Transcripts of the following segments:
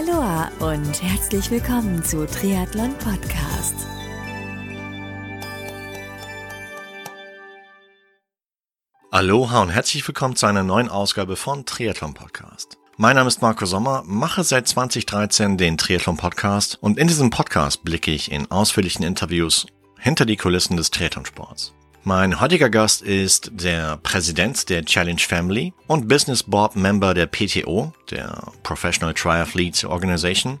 Aloha und herzlich willkommen zu Triathlon Podcast. Aloha und herzlich willkommen zu einer neuen Ausgabe von Triathlon Podcast. Mein Name ist Marco Sommer, mache seit 2013 den Triathlon Podcast und in diesem Podcast blicke ich in ausführlichen Interviews hinter die Kulissen des Triathlonsports. Mein heutiger Gast ist der Präsident der Challenge Family und Business Board Member der PTO, der Professional Triathletes Organization,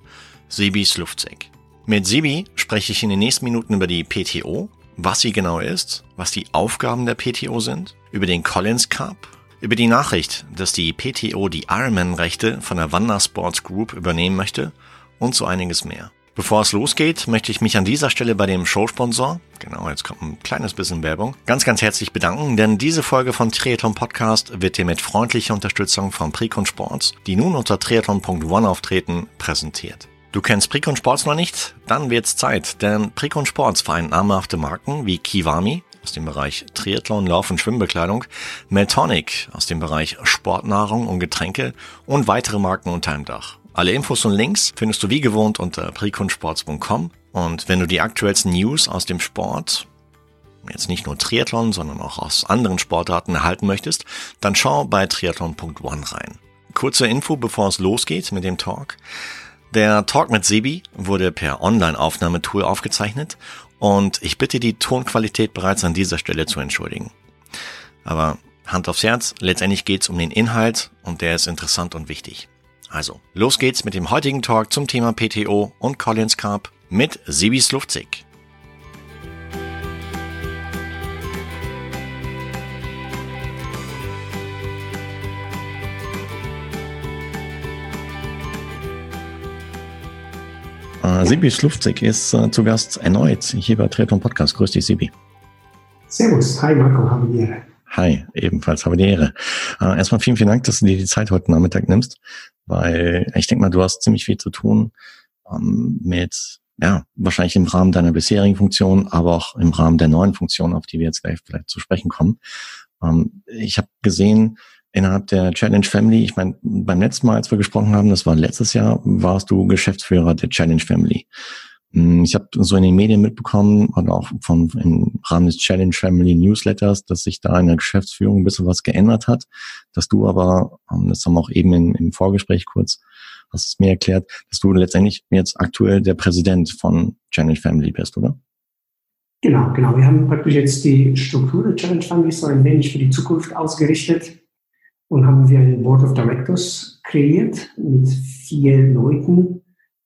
Sibi Slufzig. Mit Sibi spreche ich in den nächsten Minuten über die PTO, was sie genau ist, was die Aufgaben der PTO sind, über den Collins Cup, über die Nachricht, dass die PTO die Ironman-Rechte von der Wanda Sports Group übernehmen möchte und so einiges mehr. Bevor es losgeht, möchte ich mich an dieser Stelle bei dem Showsponsor, genau, jetzt kommt ein kleines bisschen Werbung, ganz, ganz herzlich bedanken, denn diese Folge von Triathlon Podcast wird dir mit freundlicher Unterstützung von Precon Sports, die nun unter triathlon.one auftreten, präsentiert. Du kennst Precon Sports noch nicht? Dann wird's Zeit, denn Precon Sports vereint namhafte Marken wie Kiwami aus dem Bereich Triathlon, Lauf- und Schwimmbekleidung, Meltonic aus dem Bereich Sportnahrung und Getränke und weitere Marken unter einem Dach. Alle Infos und Links findest du wie gewohnt unter prekunsports.com. Und wenn du die aktuellsten News aus dem Sport, jetzt nicht nur Triathlon, sondern auch aus anderen Sportarten erhalten möchtest, dann schau bei triathlon.one rein. Kurze Info, bevor es losgeht mit dem Talk. Der Talk mit Sebi wurde per Online-Aufnahmetool aufgezeichnet und ich bitte die Tonqualität bereits an dieser Stelle zu entschuldigen. Aber Hand aufs Herz, letztendlich geht's um den Inhalt und der ist interessant und wichtig. Also, los geht's mit dem heutigen Talk zum Thema PTO und Collins Cup mit Sibis Luftzig. Uh, Sibi Slufzig ist uh, zu Gast erneut hier bei Triathlon Podcast. Grüß dich, Sibi. Servus. Hi, Marco. Habe die Ehre. Hi, ebenfalls habe die Ehre. Uh, erstmal vielen, vielen Dank, dass du dir die Zeit heute Nachmittag nimmst weil ich denke mal, du hast ziemlich viel zu tun ähm, mit, ja, wahrscheinlich im Rahmen deiner bisherigen Funktion, aber auch im Rahmen der neuen Funktion, auf die wir jetzt gleich vielleicht zu sprechen kommen. Ähm, ich habe gesehen, innerhalb der Challenge Family, ich meine, beim letzten Mal, als wir gesprochen haben, das war letztes Jahr, warst du Geschäftsführer der Challenge Family. Hm, ich habe so in den Medien mitbekommen und auch von im Rahmen des Challenge Family Newsletters, dass sich da in der Geschäftsführung ein bisschen was geändert hat, dass du aber, ähm, das haben wir auch eben in, im Vorgespräch kurz, hast es mir erklärt, dass du letztendlich jetzt aktuell der Präsident von Challenge Family bist, oder? Genau, genau. Wir haben praktisch jetzt die Struktur der Challenge Family so ein wenig für die Zukunft ausgerichtet und haben wir ein Board of Directors kreiert mit vier Leuten,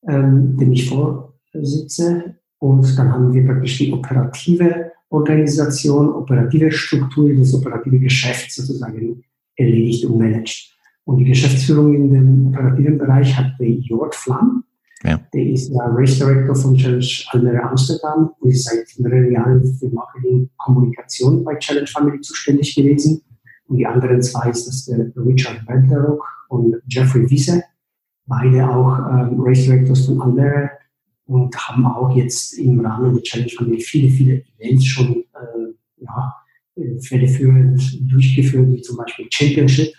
ähm, die mich vor sitze. Und dann haben wir praktisch die operative Organisation, operative Struktur, das operative Geschäft sozusagen erledigt und managt. Und die Geschäftsführung in dem operativen Bereich hat der Jörg Flamm. Ja. Der ist der Race Director von Challenge Almere Amsterdam und ist seit mehreren Jahren für Marketing Kommunikation bei Challenge Family zuständig gewesen. Und die anderen zwei ist das der Richard Belderock und Jeffrey Wiese, beide auch ähm, Race Directors von Almere und haben auch jetzt im Rahmen der Challenge Family viele, viele Events schon äh, ja, federführend durchgeführt, wie zum Beispiel Championship,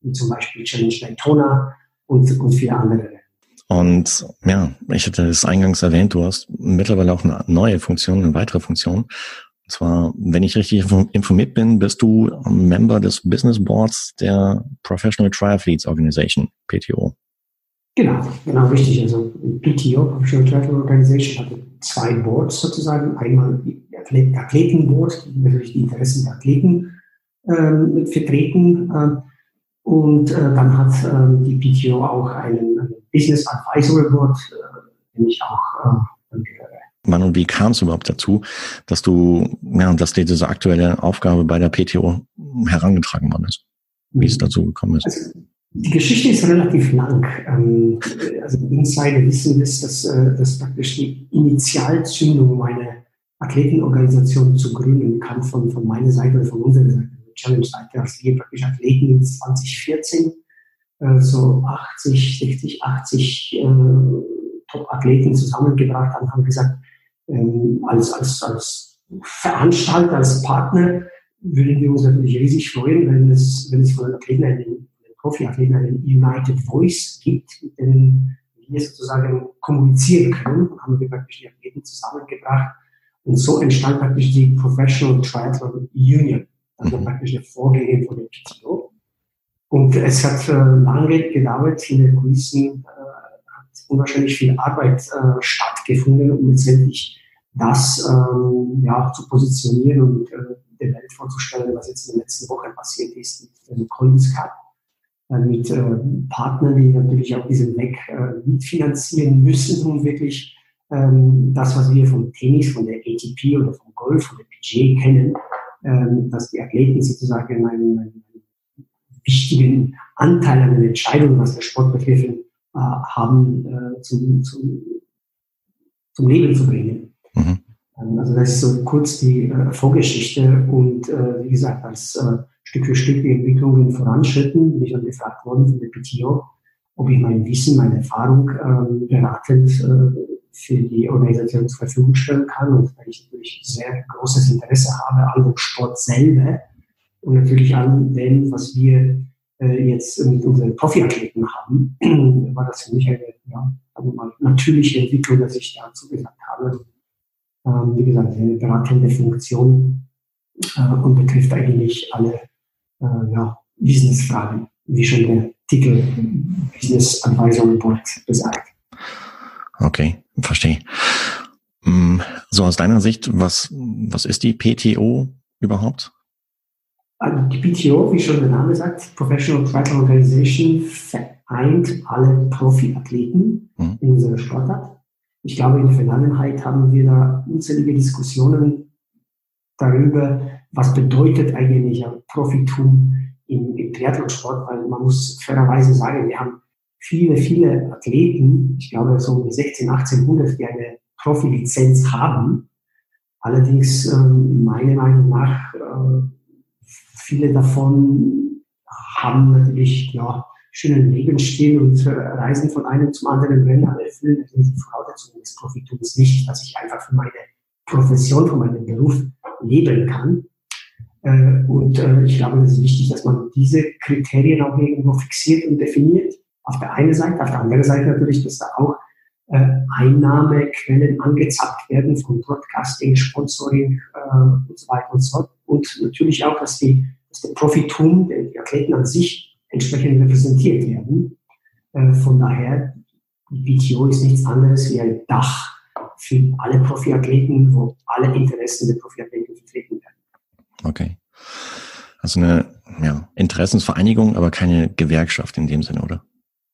wie zum Beispiel Challenge Daytona und, und viele andere. Und ja, ich hatte es eingangs erwähnt, du hast mittlerweile auch eine neue Funktion, eine weitere Funktion. Und zwar, wenn ich richtig informiert bin, bist du Member des Business Boards der Professional Triathletes Organization, PTO. Genau, genau richtig. Also PTO, Professional Triathlon Organization, hatte zwei Boards sozusagen. Einmal die Athletenboard, die natürlich die Interessen der Athleten ähm, vertreten. Ähm, und äh, dann hat ähm, die PTO auch einen, Business Advisory Board, äh, den ich auch äh. Wann und wie kam es überhaupt dazu, dass du, ja, dass dir diese aktuelle Aufgabe bei der PTO herangetragen worden ist? Wie es mhm. dazu gekommen ist? Also, die Geschichte ist relativ lang. Ähm, also Insider wissen das, dass, äh, dass praktisch die Initialzündung, meine Athletenorganisation zu gründen, kam von, von meiner Seite oder von unserer Seite, Challenge-Seite, als wir praktisch Athleten in 2014 äh, so 80, 60, 80 äh, Top-Athleten zusammengebracht haben, haben gesagt, ähm, als, als, als Veranstalter, als Partner würden wir uns natürlich riesig freuen, wenn es, wenn es von Athleten einen Profiathleten einen United Voice gibt, mit denen wir sozusagen kommunizieren können, haben wir praktisch die Athleten zusammengebracht und so entstand praktisch die Professional Triathlon Union, also mhm. praktisch der Vorgänger von der PTO. Und es hat äh, lange gedauert, in den Kulissen äh, hat unwahrscheinlich viel Arbeit äh, stattgefunden, um letztendlich das ähm, ja, zu positionieren und äh, der Welt vorzustellen, was jetzt in den letzten Wochen passiert ist mit dem Collins Cup, mit äh, Partnern, die natürlich auch diesen Weg äh, mitfinanzieren müssen, um wirklich ähm, das, was wir vom Tennis, von der ATP oder vom Golf, von der PGA kennen, ähm, dass die Athleten sozusagen einen, einen, wichtigen Anteil an den Entscheidungen, was der Sport betrifft, äh, haben, äh, zum, zum, zum Leben zu bringen. Ähm, also das ist so kurz die äh, Vorgeschichte und äh, wie gesagt, als äh, Stück für Stück die Entwicklungen voranschritten, bin ich dann gefragt worden von der PTO, ob ich mein Wissen, meine Erfahrung ähm, beratend äh, für die Organisation zur Verfügung stellen kann und weil ich natürlich sehr großes Interesse habe an dem Sport selber und natürlich an dem, was wir äh, jetzt mit unseren Profiathleten haben, war das für mich eine ja, mal natürliche Entwicklung, dass ich dazu gesagt habe. Ähm, wie gesagt, eine beratende Funktion äh, und betrifft eigentlich alle äh, ja, Business-Fragen, wie schon der Titel Business Advisory Board besagt. Okay, verstehe. Mm, so aus deiner Sicht, was, was ist die PTO überhaupt? Also die PTO, wie schon der Name sagt, Professional Triathlon Organization, vereint alle Profiathleten mhm. in unserer Sportart. Ich glaube, in der Vergangenheit haben wir da unzählige Diskussionen darüber, was bedeutet eigentlich Profitum im, im Triathlonsport, weil man muss fairerweise sagen, wir haben viele, viele Athleten, ich glaube so um die 16, 1800, die eine Profilizenz haben. Allerdings, ähm, meiner Meinung nach, äh, viele davon haben natürlich ja, schönen Lebensstil und äh, reisen von einem zum anderen Rennen, aber erfüllen natürlich die Voraussetzungen des Profitums nicht, dass ich einfach für meine Profession, für meinen Beruf leben kann. Äh, und äh, ich glaube, es ist wichtig, dass man diese Kriterien auch irgendwo fixiert und definiert auf der einen Seite, auf der anderen Seite natürlich, dass da auch Einnahmequellen angezapft werden von Broadcasting, Sponsoring und so weiter und so fort. Und natürlich auch, dass, die, dass der Profitum, die Athleten an sich entsprechend repräsentiert werden. Äh, von daher, die PTO ist nichts anderes wie ein Dach für alle Profiathleten, wo alle Interessen der Profiathleten vertreten werden. Okay. Also eine ja, Interessensvereinigung, aber keine Gewerkschaft in dem Sinne, oder?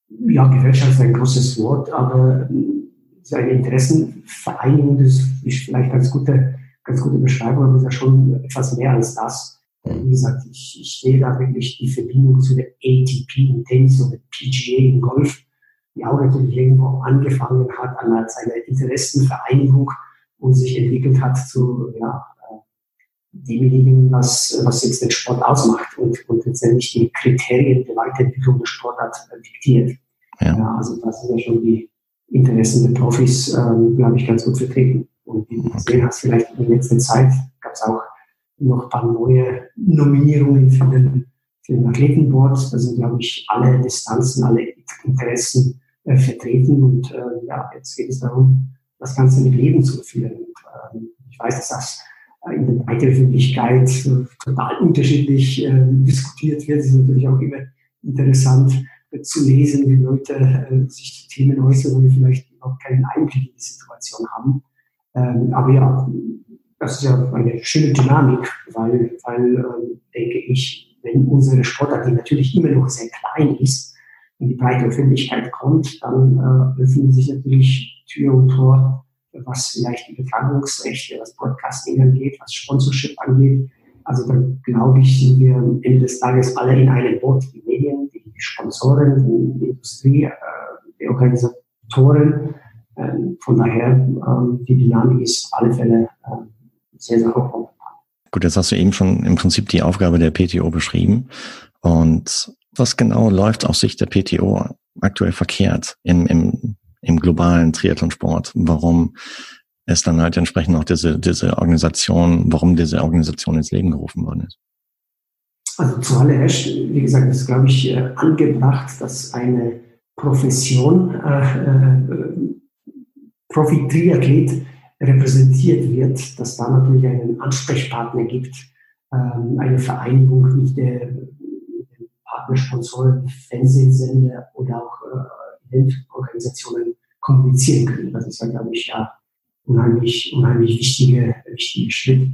ja, Gewerkschaft ist ein großes Wort, aber seine Interessenvereinigung, das ist vielleicht ganz gute, ganz gute Beschreibung, aber ist ja schon etwas mehr als das. Wie gesagt, ich, ich sehe da wirklich die Verbindung zu der ATP im Tennis oder PGA im Golf, die auch natürlich irgendwo angefangen hat an als eine Interessenvereinigung und sich entwickelt hat zu ja, demjenigen, was, was jetzt den Sport ausmacht und, und letztendlich die Kriterien der Weiterentwicklung des Sportarts diktiert. Ja. ja. also das sind ja schon die Interessen der Profis, ähm, glaube ich, ganz gut vertreten. Und wie du gesehen hast, vielleicht in der letzten Zeit gab es auch noch ein paar neue Nominierungen für den, für den Athletenboard. Da sind, glaube ich, alle Distanzen, alle Interessen äh, vertreten. Und äh, ja, jetzt geht es darum, das Ganze mit Leben zu führen. Und, äh, ich weiß, dass das in der breiten Öffentlichkeit total unterschiedlich äh, diskutiert wird. Es ist natürlich auch immer interessant äh, zu lesen, wie Leute äh, sich zu Themen äußern, wo wir vielleicht überhaupt keinen Einblick in die Situation haben. Ähm, aber ja, das ist ja eine schöne Dynamik, weil, weil ähm, denke ich, wenn unsere Sportart, die natürlich immer noch sehr klein ist, in die breite Öffentlichkeit kommt, dann äh, öffnen sich natürlich Tür und Tor was vielleicht die Übertragungsrechte, was Podcasting angeht, was Sponsorship angeht. Also dann glaube ich, sind wir am Ende des Tages alle in einem Boot. Die Medien, die Sponsoren, die Industrie, äh, die Organisatoren. Ähm, von daher, ähm, die Dynamik ist auf alle Fälle ähm, sehr, sehr hoch. Gut, jetzt hast du eben schon im Prinzip die Aufgabe der PTO beschrieben. Und was genau läuft aus Sicht der PTO aktuell verkehrt im, im im globalen Triathlonsport, warum es dann halt entsprechend auch diese, diese Organisation, warum diese Organisation ins Leben gerufen worden ist. Also zuallererst, wie gesagt, ist, glaube ich, äh, angebracht, dass eine Profession äh, äh, Profi-Triathlet repräsentiert wird, dass da natürlich einen Ansprechpartner gibt, ähm, eine Vereinigung mit der Partnersponsoren, Fernsehsender oder auch äh, Eventorganisationen kommunizieren können. Das ist glaube ich, ja unheimlich, unheimlich wichtige, wichtige Schritt.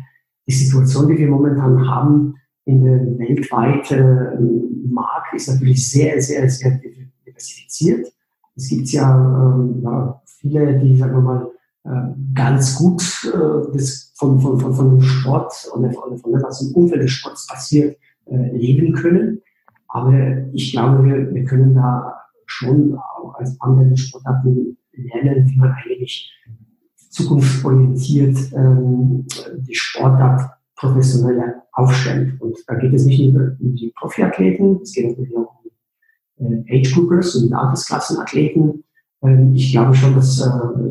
Die Situation, die wir momentan haben in der weltweiten Markt, ist natürlich sehr, sehr, sehr diversifiziert. Es gibt ja, ähm, ja viele, die, sagen wir mal, ganz gut äh, das von, von, von, von dem Sport und von, von dem, was im Umfeld des Sports passiert, äh, leben können. Aber ich glaube, wir, wir können da schon auch als andere Sportarten lernen, wie man eigentlich zukunftsorientiert ähm, die Sportart professionell aufstellt. Und da geht es nicht nur um die Profiathleten, es geht auch um äh, Age-Groupers und Altersklassenathleten. Ähm, ich glaube schon, dass äh,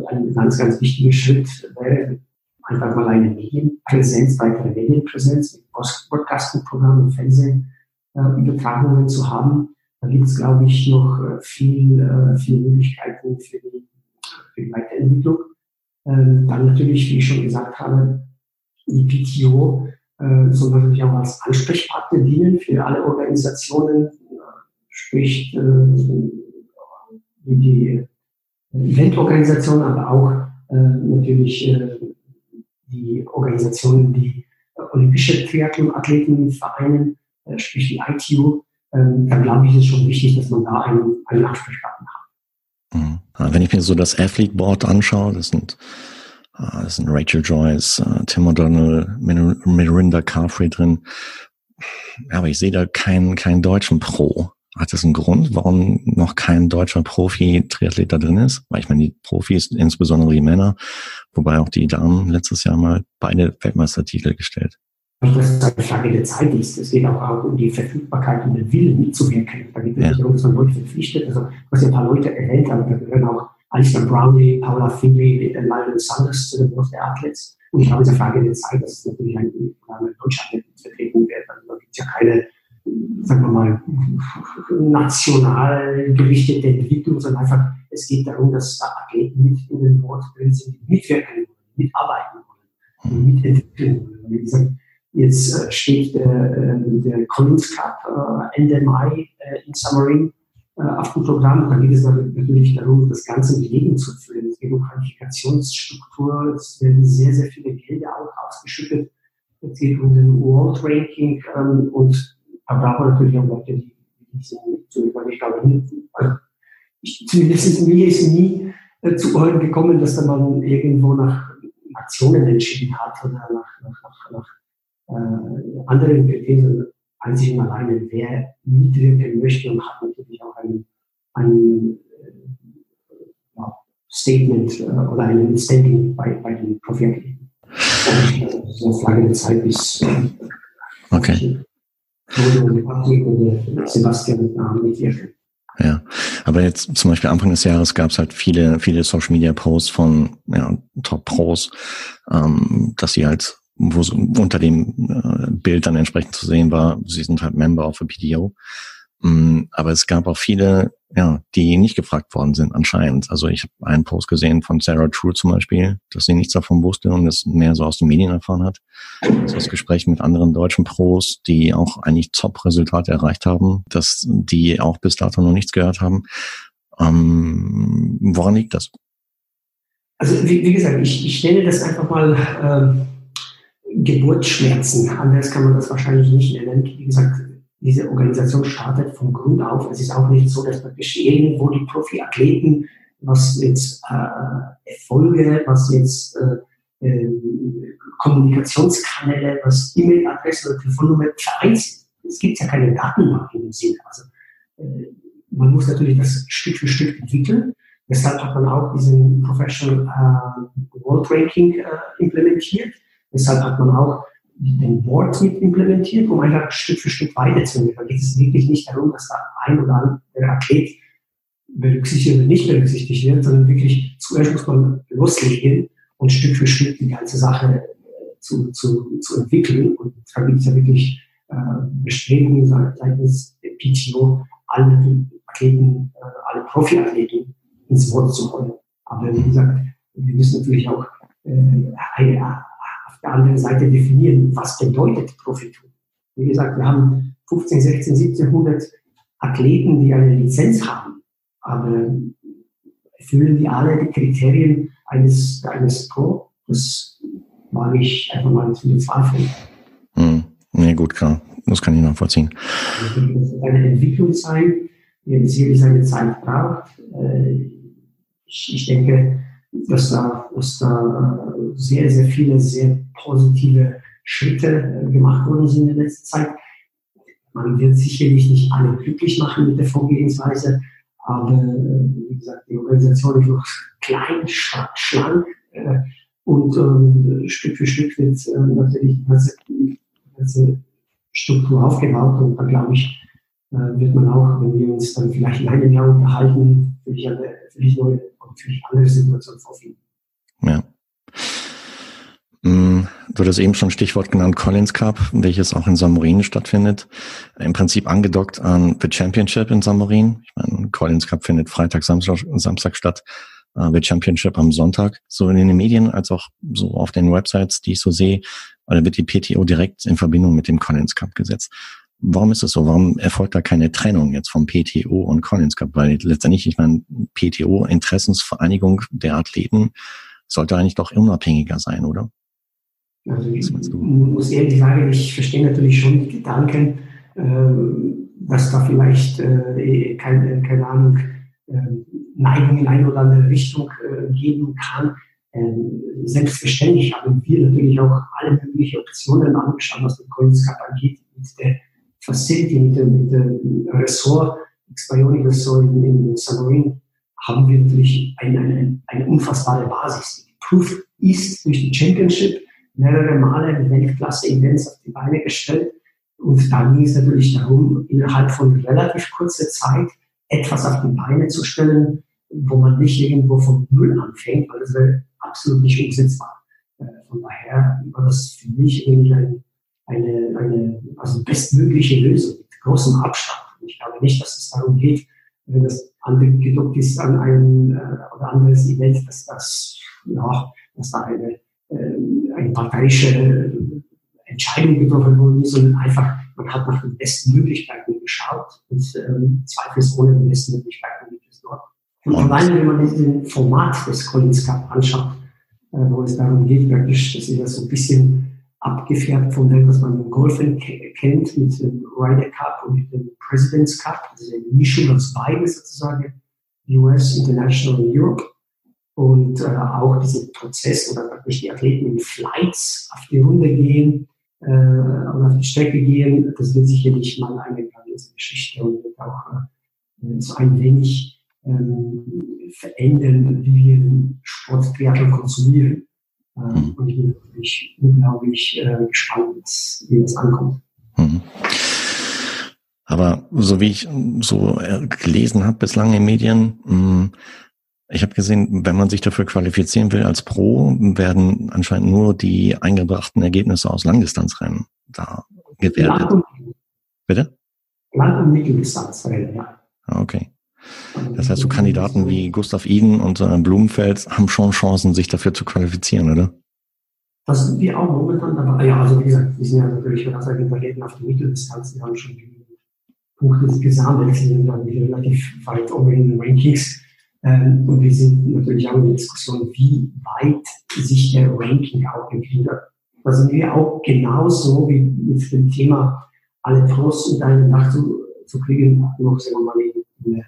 ein ganz, ganz wichtiger Schritt wäre, einfach mal eine Medienpräsenz, weitere Medienpräsenz mit Podcasting-Programmen, Fernsehübertragungen äh, zu haben. Da gibt es, glaube ich, noch äh, viel, äh, viele Möglichkeiten für die, für die Weiterentwicklung. Ähm, dann natürlich, wie ich schon gesagt habe, die PTO soll natürlich auch als Ansprechpartner dienen für alle Organisationen, sprich die Eventorganisationen, aber auch äh, natürlich äh, die Organisationen, die äh, olympische Triathlon-Athleten vereinen, äh, sprich die ITU, ähm, dann glaube ich, ist es schon wichtig, dass man da einen, einen Ansprechpartner hat. Mhm. Wenn ich mir so das Athlete Board anschaue, das sind, äh, das sind Rachel Joyce, äh, Tim O'Donnell, Mirinda Carfrey drin. Aber ich sehe da keinen, keinen deutschen Pro. Hat das einen Grund, warum noch kein deutscher Profi-Triathlet da drin ist? Weil ich meine, die Profis, insbesondere die Männer, wobei auch die Damen letztes Jahr mal beide Weltmeistertitel gestellt. Also das ist eine Frage der Zeit ist. Es geht auch um die Verfügbarkeit und den Willen mitzuwirken. Da geht es nicht darum, dass man Leute verpflichtet. Also, du hast ja ein paar Leute erwähnt, aber da gehören auch Alistair Brownlee, Paula Finley, äh, Lionel Sanders zu den der Athletes. Und ich glaube, es ist eine Frage der Zeit, dass es natürlich ein, ein Deutschland vertreten wird. Also da gibt es ja keine sagen wir mal, national gerichtete Entwicklung, sondern einfach, es geht darum, dass da Athleten mit in den Board drin sind, mitwirken wollen, mitarbeiten wollen, mitentwickeln wollen. Wie gesagt, jetzt äh, steht der, äh, der Collins Cup äh, Ende Mai in Summerine auf dem Programm. Da geht es natürlich darum, das Ganze mit Leben zu füllen. Es geht um Qualifikationsstruktur, es werden sehr, sehr viele Gelder auch ausgeschüttet. Es geht um den World Ranking ähm, und aber da haben natürlich auch Leute, die, die sind zu über. Ich glaube, also ich, zumindest mir ist nie äh, zu Ohren gekommen, dass da man irgendwo nach Aktionen entschieden hat oder nach, nach, nach, nach äh, anderen Kriterien, einzig und alleine, wer mitwirken möchte und hat natürlich auch ein, ein äh, Statement äh, oder ein Standing bei, bei den eine Frage der Zeit bis. Äh, okay. Sebastian. Ja, aber jetzt zum Beispiel Anfang des Jahres gab es halt viele, viele Social Media Posts von ja, Top Pros, ähm, dass sie halt, wo so unter dem äh, Bild dann entsprechend zu sehen war, sie sind halt Member of a PDO. Mm, aber es gab auch viele, ja, die nicht gefragt worden sind anscheinend. Also ich habe einen Post gesehen von Sarah True zum Beispiel, dass sie nichts davon wusste und es mehr so aus den Medien erfahren hat. Das, das Gespräch mit anderen deutschen Pros, die auch eigentlich Top-Resultate erreicht haben, dass die auch bis dato noch nichts gehört haben. Ähm, woran liegt das? Also wie, wie gesagt, ich, ich nenne das einfach mal äh, Geburtsschmerzen. Anders kann man das wahrscheinlich nicht nennen. Wie gesagt, diese Organisation startet von Grund auf. Es ist auch nicht so, dass praktisch irgendwo die Profiathleten, was jetzt äh, Erfolge, was jetzt äh, äh, Kommunikationskanäle, was E-Mail-Adresse oder Telefonnummer vereint. Es gibt ja keine Datenbank in dem Sinne. Also äh, man muss natürlich das Stück für Stück entwickeln. Deshalb hat man auch diesen Professional äh, World Ranking äh, implementiert. Deshalb hat man auch den Board mit implementiert, um einfach Stück für Stück weiterzunehmen. Da geht es wirklich nicht darum, dass da ein oder andere Athlet berücksichtigt oder nicht berücksichtigt wird, sondern wirklich zuerst muss man loslegen und Stück für Stück die ganze Sache äh, zu, zu, zu entwickeln. Und da gibt es ja wirklich äh, Bestrebungen seitens der PTO, alle Athleten, äh, alle Profiathleten ins Wort zu holen. Aber wie gesagt, wir müssen natürlich auch äh, eine, auf der anderen Seite definieren, was bedeutet Profitum. Wie gesagt, wir haben 15, 16, 1700 Athleten, die eine Lizenz haben, aber erfüllen die alle die Kriterien eines, eines Pro? Das mag ich einfach mal zu bezweifeln. Hm. Nee, gut, klar. Das kann ich nachvollziehen. Das wird eine Entwicklung sein, die sicherlich seine Zeit braucht. Äh, ich denke, dass da, dass da äh, sehr, sehr viele sehr positive Schritte äh, gemacht worden sind in der letzten Zeit. Man wird sicherlich nicht alle glücklich machen mit der Vorgehensweise, aber wie gesagt, die Organisation ist noch klein, schlank und ähm, Stück für Stück wird natürlich die ganze Struktur aufgebaut und da glaube ich, wird man auch, wenn wir uns dann vielleicht in einem Jahr unterhalten, völlig, eine, völlig neue und völlig andere Situation. Ja. Mm, du hast eben schon Stichwort genannt, Collins Cup, welches auch in Samorin stattfindet. Im Prinzip angedockt an The Championship in Samorin. Ich meine, Collins Cup findet Freitag, Samstag, Samstag statt. Uh, The Championship am Sonntag. So in den Medien als auch so auf den Websites, die ich so sehe, wird die PTO direkt in Verbindung mit dem Collins Cup gesetzt. Warum ist es so? Warum erfolgt da keine Trennung jetzt vom PTO und Collins Cup? Weil letztendlich, ich meine, PTO, Interessensvereinigung der Athleten, sollte eigentlich doch unabhängiger sein, oder? Also ich muss ehrlich sagen, ich verstehe natürlich schon die Gedanken, äh, dass da vielleicht, äh, keine, keine Ahnung, äh, Neigung in eine oder andere Richtung äh, geben kann. Ähm, selbstverständlich haben wir natürlich auch alle möglichen Optionen angeschaut, was den Coins Cup angeht, mit der Facility, mit dem, mit dem Ressort, X-Bionic Ressort in, in Samorin, haben wir natürlich eine, eine, eine unfassbare Basis. Die Proof ist durch die Championship mehrere Male Weltklasse-Events auf die Beine gestellt. Und da ging es natürlich darum, innerhalb von relativ kurzer Zeit etwas auf die Beine zu stellen, wo man nicht irgendwo vom Null anfängt, weil das wäre absolut nicht umsetzbar. Äh, von daher war das für mich irgendwie ein, eine, eine also bestmögliche Lösung mit großem Abstand. Ich glaube nicht, dass es darum geht, wenn das angedockt ist an ein äh, oder anderes Event, dass das, ja, dass da eine äh, eine parteiische Entscheidung getroffen worden ist, sondern einfach, man hat nach den besten Möglichkeiten geschaut und ähm, zweifelsohne die besten Möglichkeiten gibt es dort. Und alleine, wenn man diesen Format des Collins Cup anschaut, äh, wo es darum geht, praktisch, das ist ja so ein bisschen abgefärbt von dem, was man im Golfen kennt, mit dem Ryder Cup und mit dem President's Cup, eine Mischung aus beiden sozusagen, US, International und Europe und äh, auch diesen Prozess oder praktisch die Athleten in Flights auf die Runde gehen äh, und auf die Strecke gehen, das wird sicherlich mal eine grandiose Geschichte und wird auch äh, so ein wenig ähm, verändern, wie wir Sport konsumieren. Äh, mhm. Und ich bin natürlich unglaublich äh, gespannt, wie das ankommt. Mhm. Aber so wie ich so äh, gelesen habe bislang in Medien, mh, mm, ich habe gesehen, wenn man sich dafür qualifizieren will als Pro, werden anscheinend nur die eingebrachten Ergebnisse aus Langdistanzrennen da gewertet. Lang Bitte? Lang- und Mitteldistanzrennen, ja. Ah, okay. Das heißt, so Kandidaten wie Gustav Iden und äh, Blumenfeld haben schon Chancen, sich dafür zu qualifizieren, oder? Das sind wir auch momentan dabei. Ja, also wie gesagt, wir sind ja natürlich vertreten auf die Mitteldistanz. Wir haben schon Punkte gesammelt, sind dann relativ weit oben in den Rankings. Ähm, und wir sind natürlich auch in der Diskussion, wie weit sich der Ranking auch entwickelt. Da sind wir auch genauso wie mit dem Thema alle Pros in eine Nacht zu, zu kriegen, noch sagen wir mal in der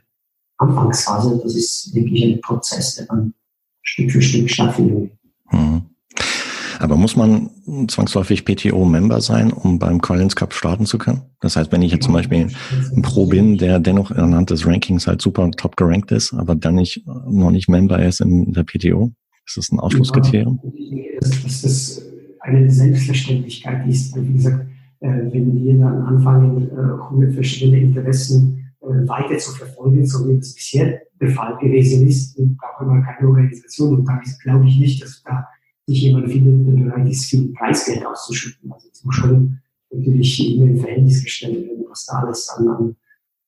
Anfangsphase. Das ist wirklich ein Prozess, der dann Stück für Stück stattfindet. Mhm. Aber muss man zwangsläufig PTO-Member sein, um beim Collins Cup starten zu können? Das heißt, wenn ich jetzt zum Beispiel ein Pro bin, der dennoch anhand des Rankings halt super top gerankt ist, aber dann nicht, noch nicht Member ist in der PTO, ist das ein Ausschlusskriterium? dass das eine Selbstverständlichkeit ist. Wie gesagt, äh, wenn wir dann anfangen, 100 äh, verschiedene Interessen weiter zu verfolgen, so wie das bisher der Fall gewesen ist, dann brauchen wir keine Organisation. Und da glaube ich nicht, dass da sich jemand findet, der bereit ist, viel Preisgeld auszuschütten. Also es muss schon natürlich immer im Verhältnis gestellt werden, was da alles an, an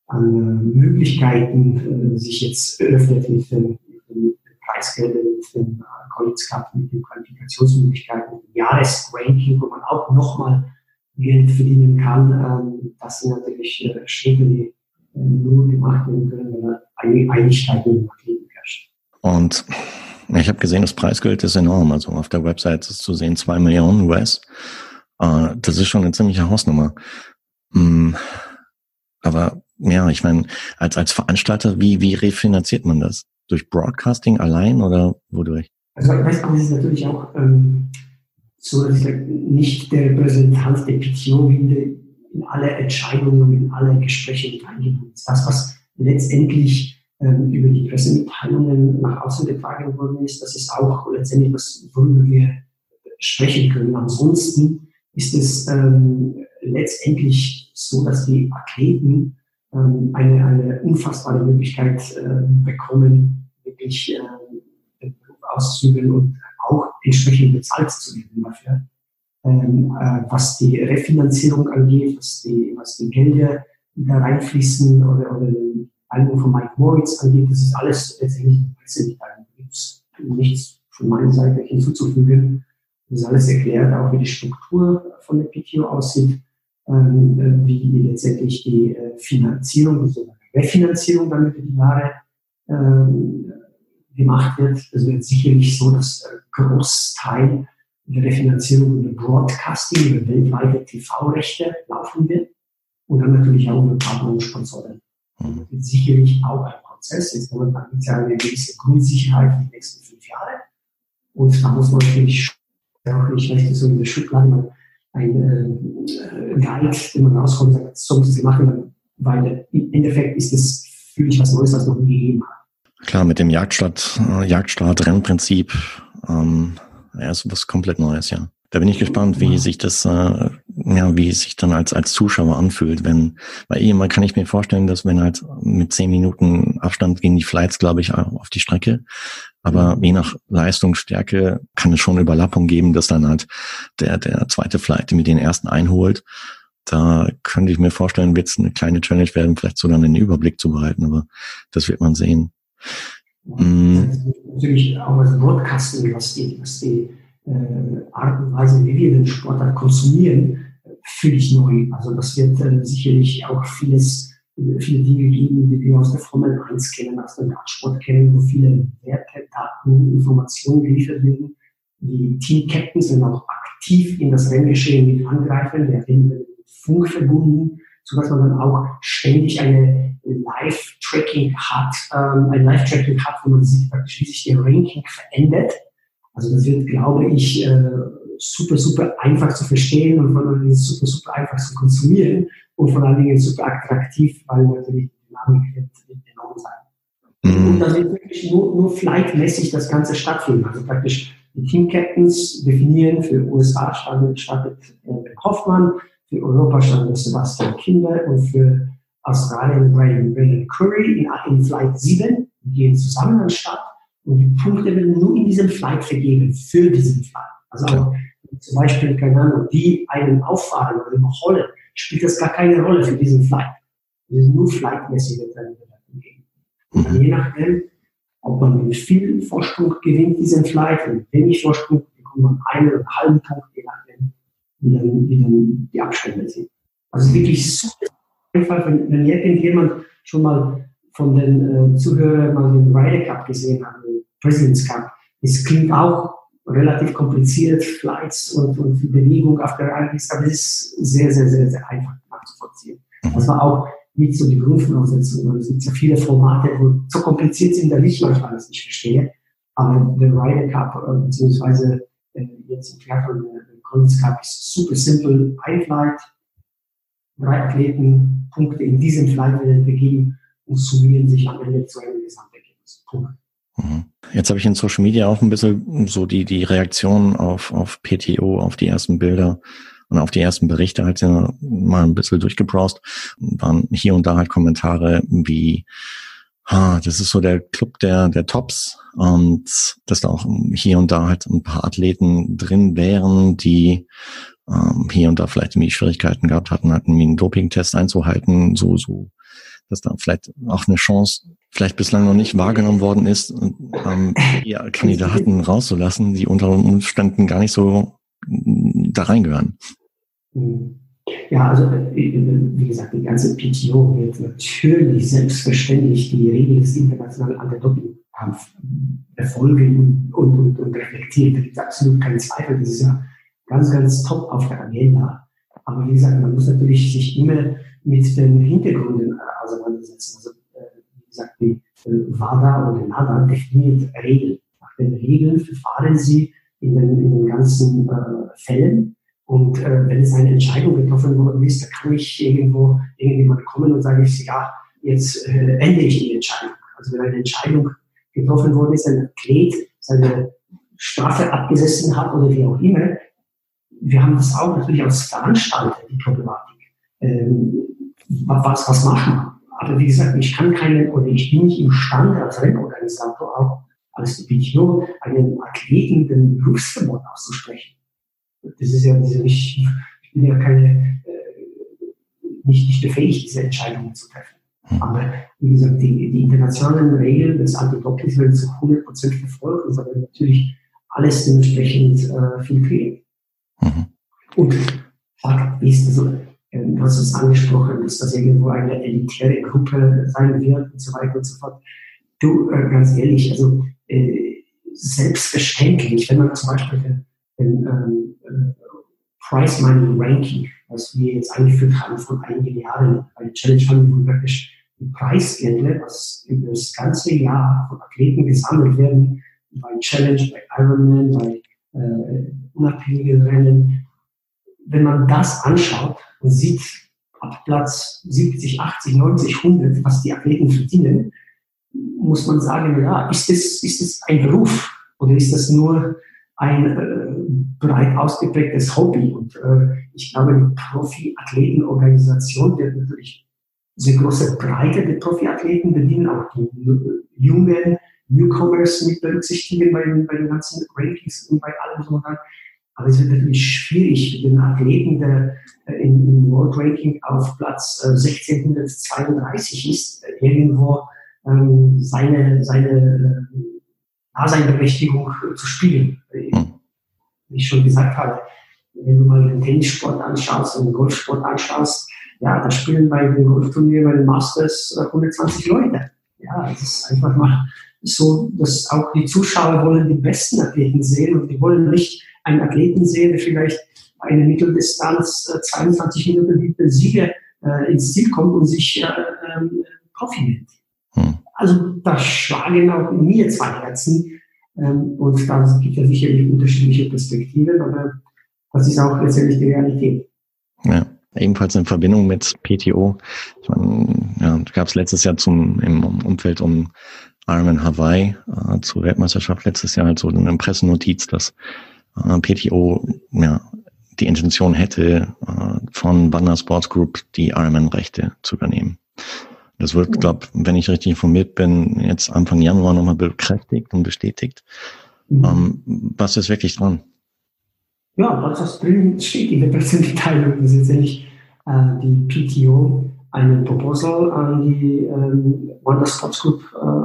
an Möglichkeiten äh, sich jetzt öffnet mit den, den Preisgeldern, mit College Cup, mit den Qualifikationsmöglichkeiten, mit dem Jahresranking, wo man auch nochmal Geld verdienen kann. Ähm, das sind natürlich äh, Schritte, die äh, nur gemacht werden können, wenn mit dem Athleten herrscht. Und ich habe gesehen, das Preisgeld ist enorm. Also auf der Website ist zu sehen zwei Millionen US. Äh, das ist schon eine ziemliche Hausnummer. Mm, aber ja, ich meine, als, als Veranstalter, wie, wie refinanziert man das? Durch Broadcasting allein oder wodurch? Also Weißbau ist natürlich auch ähm, so, dass ich nicht der Repräsentant der PTO in, in alle Entscheidungen, in alle Gespräche mit eingebunden ist. Das, was letztendlich ähm, über die Pressemitteilungen nach außen getragen worden ist, das ist auch letztendlich was, worüber wir sprechen können. Ansonsten ist es ähm, letztendlich so, dass die Athleten ähm, eine, eine unfassbare Möglichkeit äh, bekommen, wirklich äh, den Beruf auszuüben und auch entsprechend bezahlt zu werden dafür. Ähm, äh, was die Refinanzierung angeht, was die, was die Gelder, die da reinfließen oder, oder die Einung von Mike Moritz angeht, das ist alles letztendlich Pressemitteilung. Da gibt nichts von meiner Seite hinzuzufügen. Das ist alles erklärt, auch wie die Struktur von der PTO aussieht, ähm, äh, wie letztendlich die äh, Finanzierung, also Refinanzierung dann über die Jahre ähm, gemacht wird. Es wird sicherlich so, dass Großteil der Refinanzierung über Broadcasting, über weltweite TV-Rechte laufen wird und dann natürlich auch über Partner und Sponsoren. Mhm. Das wird sicherlich auch ein Prozess. Jetzt momentan gibt es ja eine gewisse Grundsicherheit für die nächsten fünf Jahre. Und da muss man natürlich auch nicht recht so in der Schublade ein äh, Guide, den man rauskommt sagt, so muss ich machen, weil im Endeffekt ist es für mich was Neues, was es noch nie gegeben hat. Klar, mit dem Jagdstart, äh, Jagdstart-Rennprinzip, ähm, ja, ist was komplett Neues, ja. Da bin ich gespannt, wie sich das, äh, ja, wie es sich dann als, als Zuschauer anfühlt, wenn, weil immer kann ich mir vorstellen, dass wenn halt mit zehn Minuten Abstand gehen die Flights, glaube ich, auf die Strecke. Aber je nach Leistungsstärke kann es schon Überlappung geben, dass dann halt der, der zweite Flight mit den ersten einholt. Da könnte ich mir vorstellen, wird es eine kleine Challenge werden, vielleicht sogar einen Überblick zu behalten, aber das wird man sehen. Mhm. Natürlich auch das Broadcasting, was die, was die äh, Art und Weise, wie wir den Sport konsumieren, völlig neu. Also das wird äh, sicherlich auch vieles, viele Dinge geben, die wir aus der Formel 1 kennen, aus dem Radsport kennen, wo viele Werte, Daten, Informationen geliefert werden. Die Team-Captains sind auch aktiv in das Renngeschehen mit angreifen, der werden mit Funk verbunden, sodass man dann auch ständig eine Live-Tracking hat, ähm, ein Live-Tracking hat, wo man sieht praktisch, wie sich der Ranking verändert. Also das wird, glaube ich, äh, super, super einfach zu verstehen und vor allem super, super einfach zu konsumieren und vor allen Dingen super attraktiv, weil natürlich die Dynamik wird, wird enorm sein. Mhm. Und da wird wirklich nur, nur flightmäßig das Ganze stattfinden. Also praktisch die Team Captains definieren, für USA startet, startet äh, Hoffmann, für Europa startet Sebastian Kinder und für Australien Brian, Brian Curry in, in Flight 7. Die gehen zusammen an den Start und die Punkte werden nur in diesem Flight vergeben, für diesen Flight. Also auch, zum Beispiel, keine Ahnung, die einen auffahren oder überholen, spielt das gar keine Rolle für diesen Flight. Das ist nur flightmäßige Trennung geben. Und dann je nachdem, ob man mit viel Vorsprung gewinnt, diesen Flight, und wenig Vorsprung, bekommt man einen oder einen halben Punkt, je nachdem, wie dann, wie dann die Abstände sind. Also wirklich super einfach, wenn, wenn irgendjemand schon mal von den äh, Zuhörern mal den Ryder Cup gesehen hat, den President's Cup, es klingt auch relativ kompliziert, Flights und, und die Bewegung auf der Reihenliste, aber es ist sehr, sehr, sehr, sehr einfach nachzuvollziehen. Das war auch nicht so die Grundvoraussetzung. Es gibt ja viele Formate, wo so kompliziert sind, dass ich manchmal das nicht verstehe. Aber der Ryder Cup, äh, beziehungsweise äh, jetzt im Triathlon, der Collins Cup, ist super simpel. Ein drei Athleten Punkte in diesem Flight begeben und summieren sich am Ende zu einem Gesamtergebnis. Punkt. Mhm. Jetzt habe ich in Social Media auch ein bisschen so die, die Reaktion auf, auf PTO, auf die ersten Bilder und auf die ersten Berichte halt mal ein bisschen durchgebrowst. Waren hier und da halt Kommentare wie, ah, das ist so der Club der, der Tops und dass da auch hier und da halt ein paar Athleten drin wären, die ähm, hier und da vielleicht irgendwie Schwierigkeiten gehabt hatten, hatten, einen Dopingtest einzuhalten, so, so dass da vielleicht auch eine Chance vielleicht bislang noch nicht wahrgenommen worden ist, ähm, die Kandidaten rauszulassen, die unter Umständen gar nicht so mm, da reingehören. Ja, also wie gesagt, die ganze PTO wird natürlich selbstverständlich die Regeln des internationalen Anti-Doping befolgen und, und, und reflektieren. Da gibt es absolut keinen Zweifel. Das ist ja ganz, ganz top auf der Agenda. Aber wie gesagt, man muss natürlich sich immer mit den Hintergründen äh, auseinandersetzen. Also, äh, wie gesagt, die äh, WADA oder NADA definiert Regeln. Nach den Regeln verfahren sie in den, in den ganzen äh, Fällen. Und äh, wenn es eine Entscheidung getroffen worden ist, dann kann ich irgendwo irgendjemand kommen und sage ich, ja, jetzt äh, ende ich die Entscheidung. Also wenn eine Entscheidung getroffen worden ist, ein Athlet seine Strafe abgesessen hat oder wie auch immer, wir haben das auch natürlich als Veranstalter, die Problematik. Ähm, was, was machen? Aber wie gesagt, ich kann keinen, oder ich bin nicht imstande als Rennorganisator auch als PTO einen Athleten den Berufsverbot auszusprechen. Das ist ja, diese nicht, ich bin ja keine, äh, nicht, nicht befähigt, diese Entscheidungen zu treffen. Hm. Aber wie gesagt, die, die internationalen Regeln des Anti-Dopings werden zu 100% verfolgt und werden natürlich alles dementsprechend äh, filtrieren. Mhm. Und ist, also, äh, du hast es angesprochen, dass das irgendwo eine elitäre Gruppe sein wird und so weiter und so fort. Du, äh, ganz ehrlich, also äh, selbstverständlich, wenn man zum Beispiel den, den ähm, äh, Price Money Ranking, was wir jetzt eingeführt haben vor einigen Jahren bei Challenge Fund, wo praktisch die Preisgelder, was über das ganze Jahr von Athleten gesammelt werden, bei Challenge, bei Ironman, bei äh, unabhängigen Rennen. Wenn man das anschaut und sieht, ab Platz 70, 80, 90, 100, was die Athleten verdienen, muss man sagen, ja, ist es, ist ein Beruf oder ist das nur ein äh, breit ausgeprägtes Hobby? Und äh, ich glaube, die Profi-Athletenorganisation wird natürlich sehr große Breite der Profiathleten bedienen, auch die jungen Newcomers mit berücksichtigen bei, bei den ganzen Rankings und bei allem so dran. Aber es wird natürlich schwierig für den Athleten, der äh, im, im World Ranking auf Platz äh, 1632 ist, äh, irgendwo ähm, seine, seine äh, Daseinberechtigung zu spielen. Hm. Wie ich schon gesagt habe, wenn du mal den Tennissport anschaust und den Golfsport anschaust, ja, da spielen bei den Golfturnieren, bei den Masters 120 äh, Leute. Ja, das ist einfach mal so, dass auch die Zuschauer wollen die besten Athleten sehen und die wollen nicht einen Athleten sehen, der vielleicht eine Mitteldistanz äh, 22 Minuten hinter Sieger äh, ins Ziel kommt und sich äh, äh, Profi nennt. Hm. Also da schlagen auch in mir zwei Herzen ähm, und da gibt es sicherlich unterschiedliche Perspektiven, aber das ist auch letztendlich die Realität. Ja ebenfalls in Verbindung mit PTO. Ich meine, ja, gab es letztes Jahr zum im Umfeld um Ironman Hawaii äh, zur Weltmeisterschaft letztes Jahr halt so eine Pressenotiz, dass äh, PTO ja die Intention hätte, äh, von Wander Sports Group die Ironman-Rechte zu übernehmen. Das wird, glaube wenn ich richtig informiert bin, jetzt Anfang Januar nochmal bekräftigt und bestätigt. Mhm. Ähm, was ist wirklich dran? Ja, was das drin steht in der Pressemitteilung, ist letztendlich äh, die PTO einen Proposal an die ähm, Wonder Sports Group äh,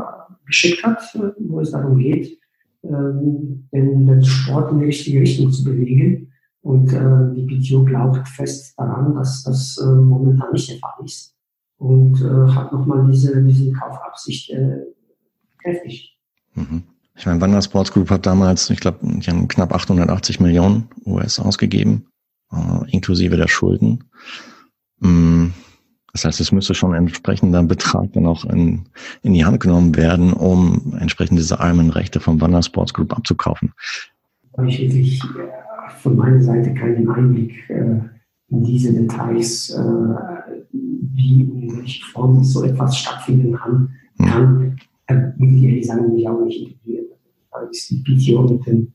geschickt hat, äh, wo es darum geht, ähm, den, den Sport in die richtige Richtung zu bewegen. Und äh, die PTO glaubt fest daran, dass das äh, momentan nicht der Fall ist. Und äh, hat nochmal diese, diese Kaufabsicht äh, kräftig. Mhm. Ich meine, Wander Sports Group hat damals, ich glaube, knapp 880 Millionen US ausgegeben, äh, inklusive der Schulden. Mm, das heißt, es müsste schon ein entsprechender Betrag dann auch in, in die Hand genommen werden, um entsprechend diese armen Rechte vom Wander Sports Group abzukaufen. Habe ich wirklich äh, von meiner Seite keinen Einblick äh, in diese Details, äh, wie und in welcher Form so etwas stattfinden kann. Hm. kann äh, muss ich ehrlich sagen, mich auch nicht integriert. Ist die PTO mit dem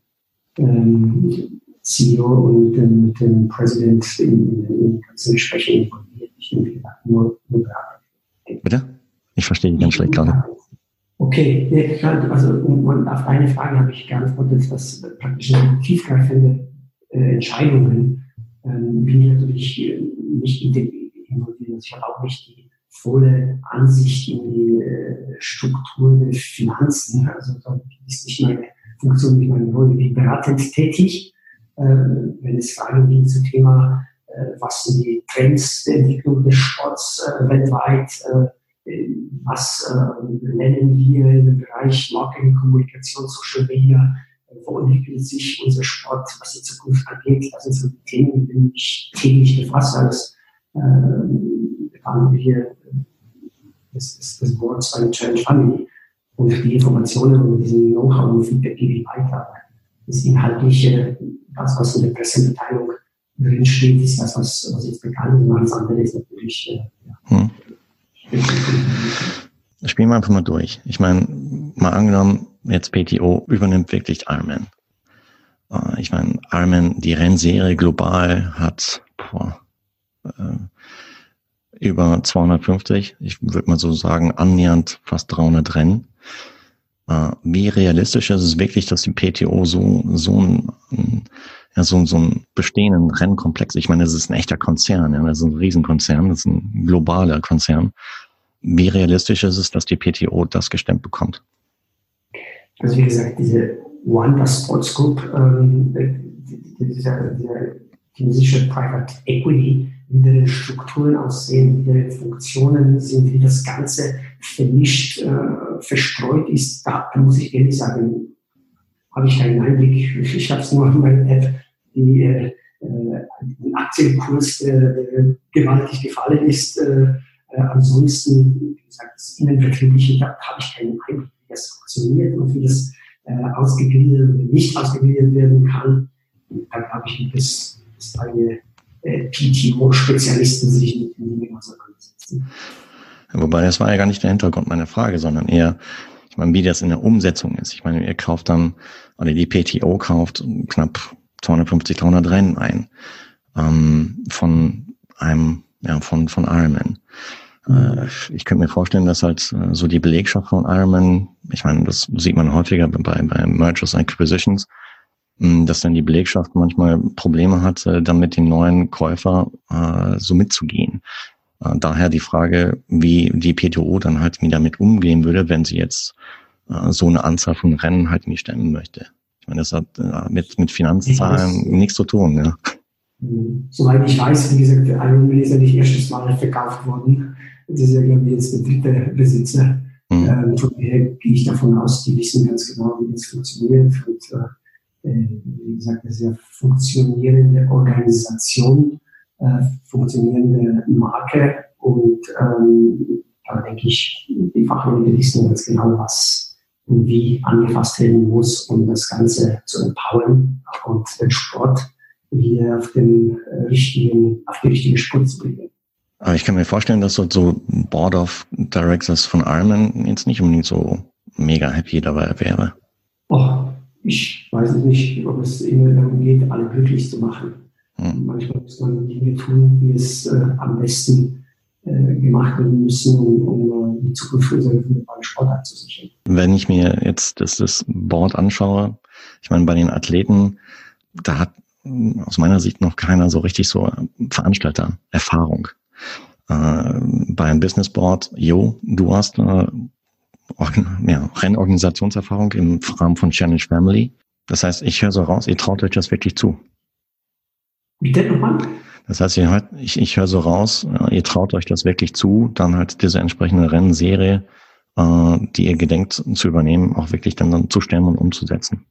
ähm, CEO und mit dem, mit dem President in, in ganzen Gesprächen involviert. Nur, nur. Bitte? Ich verstehe dich ganz schlecht gerade. Okay, also und auf eine Frage habe ich geantwortet, dass praktisch tiefgreifende äh, Entscheidungen ähm, bin ich natürlich nicht involviert. Ich habe auch nicht die volle Ansicht in die äh, Struktur der Finanzen. Also da ist nicht meine Funktion, nicht meine Rolle wie beratend tätig. Äh, wenn es Fragen gibt zum Thema, äh, was sind die Trends der Entwicklung des Sports äh, weltweit, äh, was nennen wir im Bereich Marketing, Kommunikation, Social Media, wo entwickelt sich unser Sport, was die Zukunft angeht. Das sind so Themen, mit denen ich täglich befasse. Als äh, haben wir das, das, das Wort Silent Challenge Family und die Informationen und diesen Know-how und Feedback gebe ich weiter. Das Inhaltliche, das, was in der Pressemitteilung drin steht, ist das, was, was jetzt bekannt ist. Und alles andere ist natürlich, äh, ja. Hm. Spielen wir einfach mal durch. Ich meine, mal angenommen, jetzt PTO übernimmt wirklich Ironman. Äh, ich meine, Ironman, die Rennserie global hat boah, äh, über 250, ich würde mal so sagen, annähernd fast 300 Rennen. Äh, wie realistisch ist es wirklich, dass die PTO so, so ein, ja, so, so einen bestehenden Rennkomplex, ich meine, das ist ein echter Konzern, ja, das ist ein Riesenkonzern, das ist ein globaler Konzern. Wie realistisch ist es, dass die PTO das gestemmt bekommt? Also wie gesagt, diese Wanda Sports Group, ähm, dieser, dieser chinesische Private Equity, wie deren Strukturen aussehen, wie deren Funktionen sind, wie das Ganze vermischt, äh, verstreut ist, da muss ich ehrlich sagen, habe ich keinen Einblick. Ich habe es nur in meiner App, die äh, äh, Aktienkurs, der gewaltig gefallen ist. Äh, äh, ansonsten, wie gesagt, das Innenvertriebliche, da habe ich keinen Einblick wie das funktioniert und wie das äh, ausgegliedert oder nicht ausgegliedert werden kann. Da glaube ich, dass, dass eine äh, PTO-Spezialisten sich mit den Dingen auseinandersetzen. Wobei, das war ja gar nicht der Hintergrund meiner Frage, sondern eher, ich meine, wie das in der Umsetzung ist. Ich meine, ihr kauft dann, oder die PTO kauft knapp 250, 300 Rennen ein ähm, von einem, ja, von, von Ironman. Äh, ich könnte mir vorstellen, dass halt äh, so die Belegschaft von Ironman, ich meine, das sieht man häufiger bei, bei Mergers and Acquisitions, dass dann die Belegschaft manchmal Probleme hat, äh, dann mit den neuen Käufer äh, so mitzugehen. Äh, daher die Frage, wie die PTO dann halt wie damit umgehen würde, wenn sie jetzt so eine Anzahl von Rennen halt nicht stemmen möchte. Ich meine, das hat mit, mit Finanzzahlen nichts zu tun, ja. Hm. Soweit ich weiß, wie gesagt, Ironman ist ja nicht erstes Mal verkauft worden. Das ist ja, glaube ich, jetzt der dritte Besitzer. Mhm. Ähm, von daher gehe ich davon aus, die wissen ganz genau, wie das funktioniert. Und äh, äh wie gesagt, das ist ja funktionierende Organisation, äh, funktionierende Marke. Und ähm, da denke ich, die Fachleute wissen ganz genau, was und wie angefasst werden muss, um das Ganze zu empowern und den Sport wieder auf den äh, richtigen, auf die richtige Spur zu bringen. Aber ich kann mir vorstellen, dass so, Board of Directors von Ironman jetzt nicht unbedingt so mega happy dabei wäre. Oh, ich weiß nicht, ob es immer darum geht, alle glücklich zu machen. Hm. Manchmal muss man Dinge tun, wie es äh, am besten äh, gemacht werden müssen, um, um die Zukunft für unseren Sport abzusichern. Wenn ich mir jetzt das, das Board anschaue, ich meine, bei den Athleten, da hat aus meiner Sicht noch keiner so richtig so Veranstalter-Erfahrung. Äh, beim Business Board, jo, du hast äh, ja, Rennorganisationserfahrung im Rahmen von Challenge Family. Das heißt, ich höre so raus, ihr traut euch das wirklich zu. Bitte nochmal? Das heißt, ich, ich höre so raus, ihr traut euch das wirklich zu, dann halt diese entsprechende Rennserie, äh, die ihr gedenkt zu übernehmen, auch wirklich dann, dann zu stellen und umzusetzen.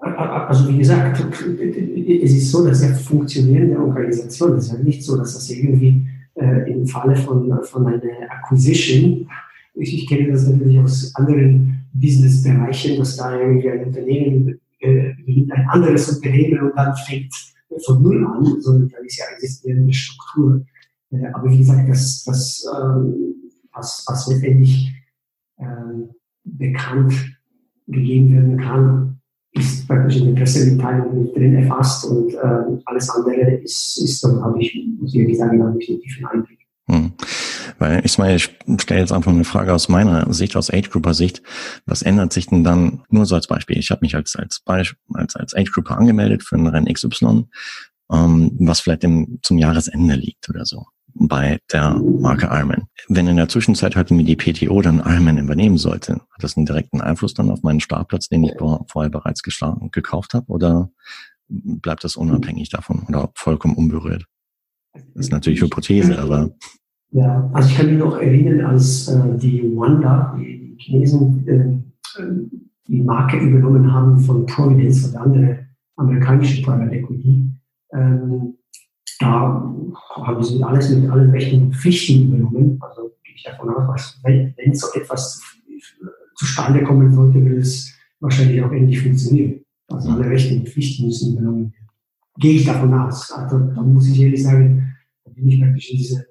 Also wie gesagt, es ist so, dass ja funktionierende Organisation, es ist ja nicht so, dass das irgendwie äh, im Falle von, von einer Acquisition, ich, ich kenne das natürlich aus anderen Businessbereichen, dass da irgendwie ein Unternehmen äh, ein anderes Unternehmen und dann fängt von Null an, sondern da ist ja existierende Struktur. Äh, aber wie gesagt, das, das ähm, was, was letztendlich äh, bekannt gegeben werden kann, ist praktisch in der Pressemitteilung mit drin erfasst und äh, alles andere ist, ist dann, habe ich, muss ich sagen, habe ich nicht tiefen Einblick. Hm. Weil ich meine, ich stelle jetzt einfach eine Frage aus meiner Sicht, aus Age Grouper Sicht. Was ändert sich denn dann, nur so als Beispiel, ich habe mich als, als, als, als Age Grouper angemeldet für ein Rennen XY, ähm, was vielleicht im, zum Jahresende liegt oder so. bei der Marke Ironman. Wenn in der Zwischenzeit halt mir die PTO dann Ironman übernehmen sollte, hat das einen direkten Einfluss dann auf meinen Startplatz, den ich vorher bereits gekauft habe, oder bleibt das unabhängig davon oder vollkommen unberührt? Das ist natürlich Hypothese, aber. Ja, also ich kann mich noch erinnern, als äh, die Wanda, die, Chinesen, äh, die Marke übernommen haben von Providence und andere amerikanische Private Equity. Ähm, da haben sie alles mit allen Rechten und Pflichten übernommen. Also gehe ich davon aus, wenn, wenn so etwas zustande kommen sollte, will es wahrscheinlich auch endlich funktionieren. Also alle Rechte und Pflichten müssen übernommen werden. Gehe ich davon aus. Also da muss ich ehrlich sagen, da bin ich praktisch in diese äh,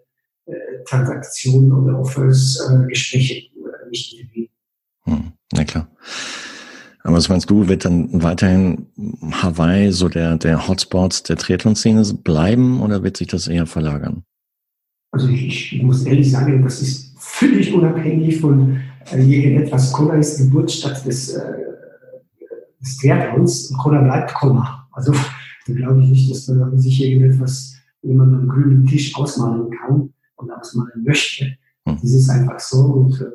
Transaktionen oder Offers, äh, Gespräche äh, nicht integriert. Hm, na klar. Aber was meinst du, wird dann weiterhin Hawaii so der, der Hotspot der Triathlon-Szene bleiben oder wird sich das eher verlagern? Also ich, ich muss ehrlich sagen, das ist völlig unabhängig von äh, irgendetwas. Kona ist Geburtsstadt des, äh, des Triathlons und Kona bleibt Kona. Also da glaube ich nicht, dass da sich irgendetwas jemand am grünen Tisch ausmalen kann und ausmalen möchte. Hm. Das ist einfach so und äh,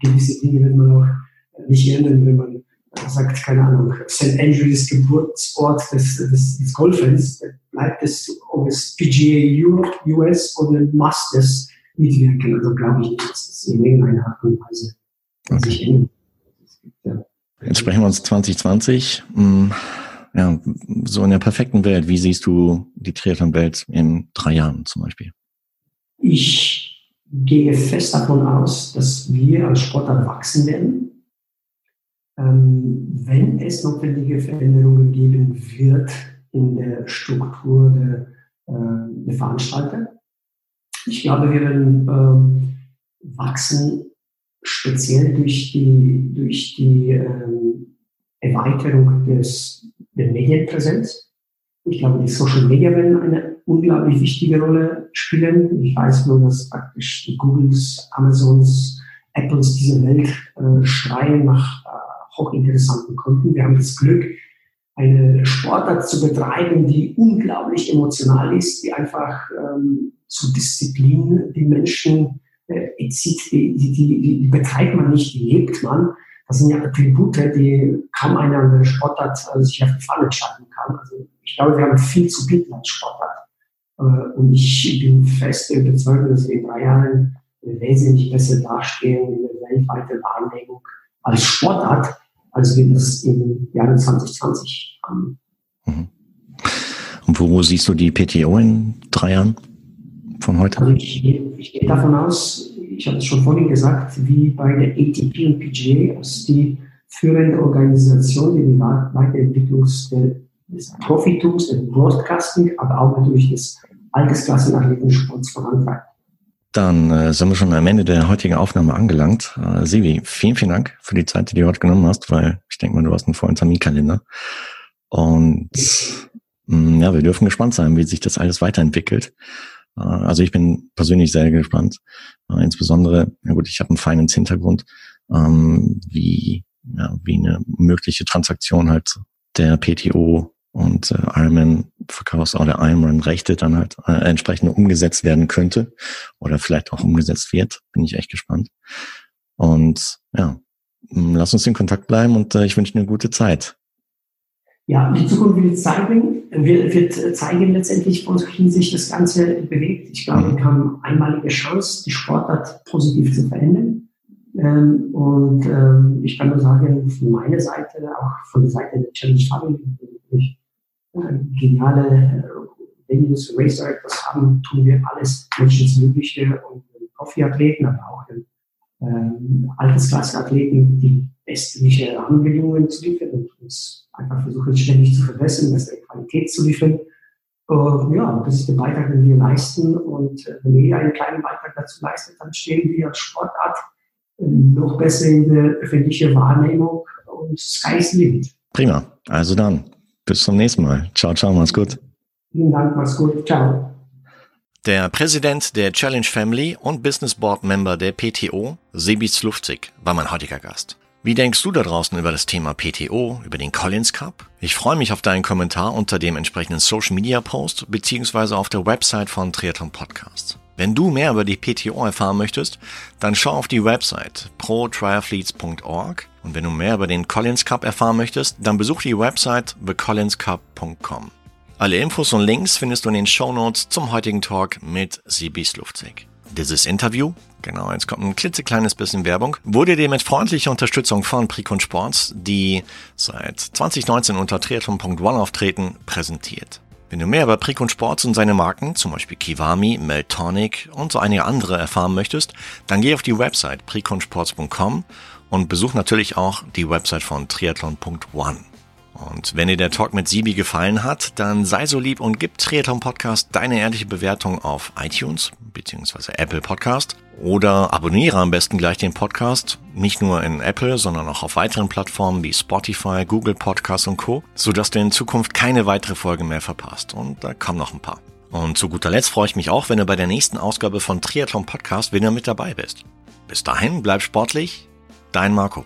gewisse Dinge wird man auch nicht ändern, wenn man sagt, keine Ahnung, St. Andrews Geburtsort des, des, des Golfens, bleibt es, ob es PGA US oder Masters mitwirken. Also glaube ich nicht, dass das in irgendeiner Art und Weise okay. sich ändert. Ja. Jetzt sprechen wir uns 2020. Hm, ja, so in der perfekten Welt, wie siehst du die Triathlon-Welt in drei Jahren zum Beispiel? Ich gehe fest davon aus, dass wir als Sportler wachsen werden ähm, wenn es notwendige Veränderungen geben wird in der Struktur der, äh, der Veranstalter. Ich glaube, wir werden ähm, wachsen, speziell durch die, durch die ähm, Erweiterung des, der Medienpräsenz. Ich glaube, die Social Media werden eine unglaublich wichtige Rolle spielen. Ich weiß nur, dass praktisch die Googles, Amazons, Apples dieser Welt äh, schreien nach hochinteressanten Kunden. Wir haben das Glück, eine Sportart zu betreiben, die unglaublich emotional ist, die einfach ähm, zu Disziplin die Menschen äh, erzieht, die, die, die, die betreibt man nicht, die lebt man. Das sind ja Attribute, die kaum einer Sportart äh, sich auf die Fahne entscheiden kann. Also ich glaube, wir haben viel zu bieten als Sportart. Äh, und ich bin fest überzeugt, dass wir in drei Jahren wesentlich besser dastehen in der weltweiten Wahrnehmung als Sportart, als wir das im Jahre 2020 haben. Mhm. Und wo siehst du die PTO in drei Jahren von heute? Also ich, ich gehe davon aus, ich habe es schon vorhin gesagt, wie bei der ATP und PGA als die führende Organisation, die die Weiterentwicklung des Profitums, des Broadcasting, aber auch natürlich des Altersklassenathletensports vorantreibt. Dann äh, sind wir schon am Ende der heutigen Aufnahme angelangt. Äh, Sivi, vielen, vielen Dank für die Zeit, die du heute genommen hast, weil ich denke mal, du hast einen vollen Terminkalender. Und mh, mm, ja, wir dürfen gespannt sein, wie sich das alles weiterentwickelt. Äh, also ich bin persönlich sehr gespannt. Äh, insbesondere, ja gut, ich habe einen Finance-Hintergrund, ähm, wie, ja, wie eine mögliche Transaktion halt der PTO und äh, Ironman Verkaufs- oder Ironman-Rechte dann halt äh, entsprechend umgesetzt werden könnte oder vielleicht auch umgesetzt wird. Bin ich echt gespannt. Und ja, lass uns in Kontakt bleiben und äh, ich wünsche dir eine gute Zeit. Ja, die Zukunft wird zeigen, wird zeigen letztendlich, wohin sich das Ganze bewegt. Ich glaube, mhm. wir haben einmalige Chance, die Sportart positiv zu verändern. Ähm, und ähm, ich kann nur sagen, von meiner Seite, auch von der Seite der Challenge Family, geniale Venues für Racer etwas haben, tun wir alles Menschensmögliche und Profiathleten, aber auch den ähm, Altersklasseathleten die bestmögliche Rahmenbedingungen zu liefern und uns einfach versuchen ständig zu verbessern, bessere Qualität zu liefern. Uh, ja, das ist der Beitrag, den wir leisten. Und äh, wenn ihr einen kleinen Beitrag dazu leistet, dann stehen wir als Sportart äh, noch besser in der öffentlichen Wahrnehmung und Sky is limit. Prima. Also dann, bis zum nächsten Mal. Ciao, ciao, mach's gut. Vielen Dank, mach's gut. Ciao. Der Präsident der Challenge Family und Business Board Member der PTO, Sebi Slufzig, war mein heutiger Gast. Wie denkst du da draußen über das Thema PTO, über den Collins Cup? Ich freue mich auf deinen Kommentar unter dem entsprechenden Social Media Post beziehungsweise auf der Website von Triathlon Podcast. Wenn du mehr über die PTO erfahren möchtest, dann schau auf die Website protriathletes.org und wenn du mehr über den Collins Cup erfahren möchtest, dann besuch die Website thecollinscup.com. Alle Infos und Links findest du in den Show Notes zum heutigen Talk mit Sibi Slufzig. Dieses Interview, genau, jetzt kommt ein klitzekleines bisschen Werbung, wurde dir mit freundlicher Unterstützung von Precon Sports, die seit 2019 unter triathlon.one auftreten, präsentiert. Wenn du mehr über Precon Sports und seine Marken, zum Beispiel Kiwami, Meltonic und so einige andere erfahren möchtest, dann geh auf die Website preconsports.com und besuch natürlich auch die Website von triathlon.one. Und wenn dir der Talk mit Sibi gefallen hat, dann sei so lieb und gib Triathlon Podcast deine ehrliche Bewertung auf iTunes bzw. Apple Podcast oder abonniere am besten gleich den Podcast, nicht nur in Apple, sondern auch auf weiteren Plattformen wie Spotify, Google Podcasts und Co., sodass du in Zukunft keine weitere Folge mehr verpasst. Und da kommen noch ein paar. Und zu guter Letzt freue ich mich auch, wenn du bei der nächsten Ausgabe von Triathlon Podcast wieder mit dabei bist. Bis dahin, bleib sportlich, dein Marco.